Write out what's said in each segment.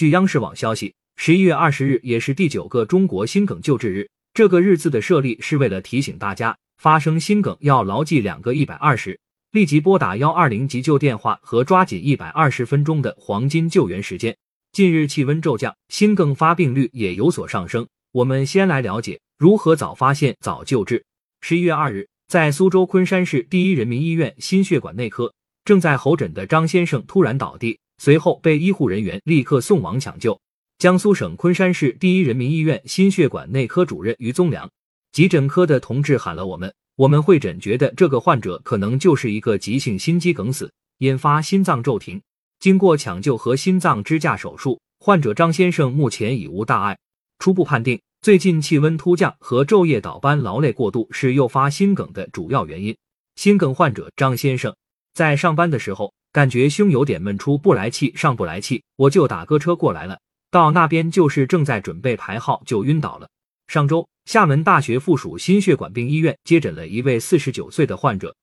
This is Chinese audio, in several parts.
据央视网消息，十一月二十日也是第九个中国心梗救治日。这个日子的设立是为了提醒大家，发生心梗要牢记两个一百二十，立即拨打幺二零急救电话和抓紧一百二十分钟的黄金救援时间。近日气温骤降，心梗发病率也有所上升。我们先来了解如何早发现、早救治。十一月二日，在苏州昆山市第一人民医院心血管内科，正在候诊的张先生突然倒地，随后被医护人员立刻送往抢救。江苏省昆山市第一人民医院心血管内科主任于宗良，急诊科的同志喊了我们，我们会诊觉得这个患者可能就是一个急性心肌梗死，引发心脏骤停。经过抢救和心脏支架手术，患者张先生目前已无大碍。初步判定，最近气温突降和昼夜倒班劳累过度是诱发心梗的主要原因。心梗患者张先生在上班的时候，感觉胸有点闷，出不来气，上不来气，我就打个车过来了。到那边就是正在准备排号，就晕倒了。上周，厦门大学附属心血管病医院接诊了一位四十九岁的患者。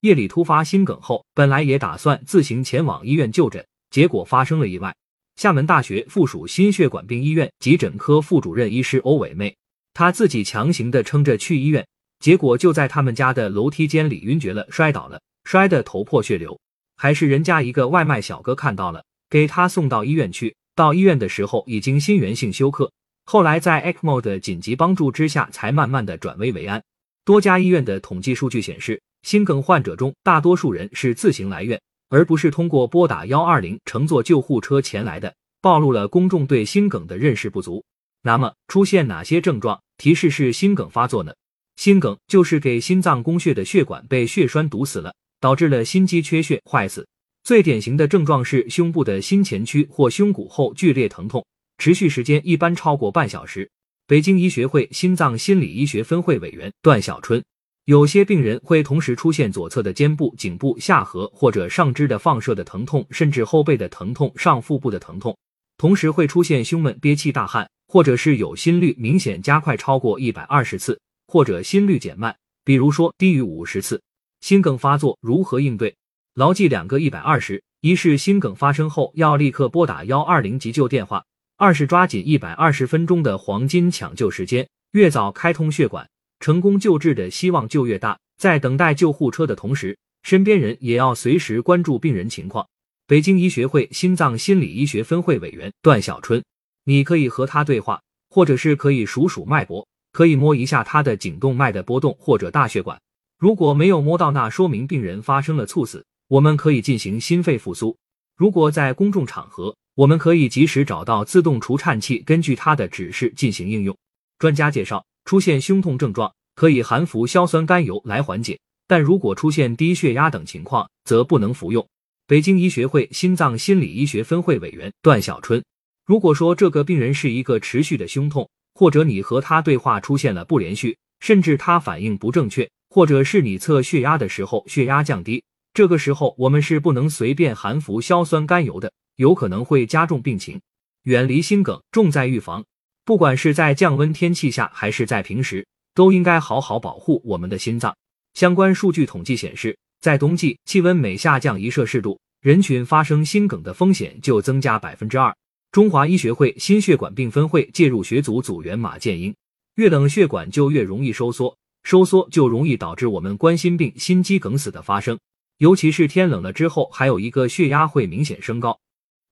夜里突发心梗后，本来也打算自行前往医院就诊，结果发生了意外。厦门大学附属心血管病医院急诊科副主任医师欧伟妹，她自己强行的撑着去医院，结果就在他们家的楼梯间里晕厥了，摔倒了，摔得头破血流，还是人家一个外卖小哥看到了，给他送到医院去。到医院的时候已经心源性休克，后来在 ECMO 的紧急帮助之下，才慢慢的转危为安。多家医院的统计数据显示。心梗患者中，大多数人是自行来院，而不是通过拨打幺二零乘坐救护车前来的，暴露了公众对心梗的认识不足。那么，出现哪些症状提示是心梗发作呢？心梗就是给心脏供血的血管被血栓堵死了，导致了心肌缺血坏死。最典型的症状是胸部的心前区或胸骨后剧烈疼痛，持续时间一般超过半小时。北京医学会心脏心理医学分会委员段小春。有些病人会同时出现左侧的肩部、颈部、下颌或者上肢的放射的疼痛，甚至后背的疼痛、上腹部的疼痛，同时会出现胸闷、憋气、大汗，或者是有心率明显加快超过一百二十次，或者心率减慢，比如说低于五十次。心梗发作如何应对？牢记两个一百二十：一是心梗发生后要立刻拨打幺二零急救电话；二是抓紧一百二十分钟的黄金抢救时间，越早开通血管。成功救治的希望就越大。在等待救护车的同时，身边人也要随时关注病人情况。北京医学会心脏心理医学分会委员段小春，你可以和他对话，或者是可以数数脉搏，可以摸一下他的颈动脉的波动或者大血管。如果没有摸到，那说明病人发生了猝死，我们可以进行心肺复苏。如果在公众场合，我们可以及时找到自动除颤器，根据他的指示进行应用。专家介绍。出现胸痛症状，可以含服硝酸甘油来缓解，但如果出现低血压等情况，则不能服用。北京医学会心脏心理医学分会委员段小春，如果说这个病人是一个持续的胸痛，或者你和他对话出现了不连续，甚至他反应不正确，或者是你测血压的时候血压降低，这个时候我们是不能随便含服硝酸甘油的，有可能会加重病情。远离心梗，重在预防。不管是在降温天气下，还是在平时，都应该好好保护我们的心脏。相关数据统计显示，在冬季气温每下降一摄氏度，人群发生心梗的风险就增加百分之二。中华医学会心血管病分会介入学组组员马建英，越冷血管就越容易收缩，收缩就容易导致我们冠心病、心肌梗死的发生。尤其是天冷了之后，还有一个血压会明显升高。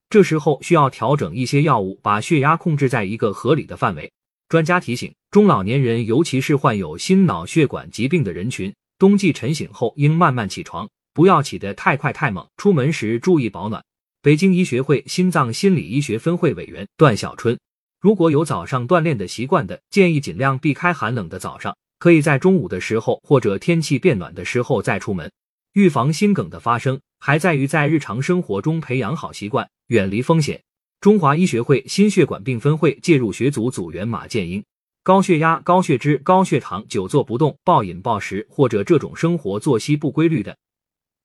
这时候需要调整一些药物，把血压控制在一个合理的范围。专家提醒，中老年人，尤其是患有心脑血管疾病的人群，冬季晨醒后应慢慢起床，不要起得太快太猛。出门时注意保暖。北京医学会心脏心理医学分会委员段小春，如果有早上锻炼的习惯的，建议尽量避开寒冷的早上，可以在中午的时候或者天气变暖的时候再出门。预防心梗的发生，还在于在日常生活中培养好习惯。远离风险。中华医学会心血管病分会介入学组组员马建英：高血压、高血脂、高血糖、久坐不动、暴饮暴食或者这种生活作息不规律的，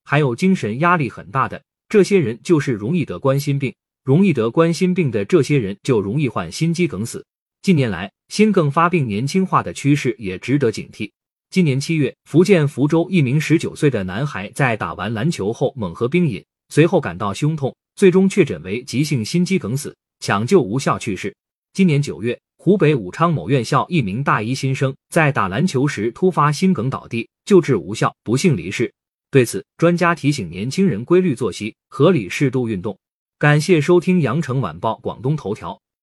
还有精神压力很大的这些人，就是容易得冠心病。容易得冠心病的这些人，就容易患心肌梗死。近年来，心梗发病年轻化的趋势也值得警惕。今年七月，福建福州一名十九岁的男孩在打完篮球后猛喝冰饮，随后感到胸痛。最终确诊为急性心肌梗死，抢救无效去世。今年九月，湖北武昌某院校一名大一新生在打篮球时突发心梗倒地，救治无效，不幸离世。对此，专家提醒年轻人规律作息，合理适度运动。感谢收听羊城晚报广东头条。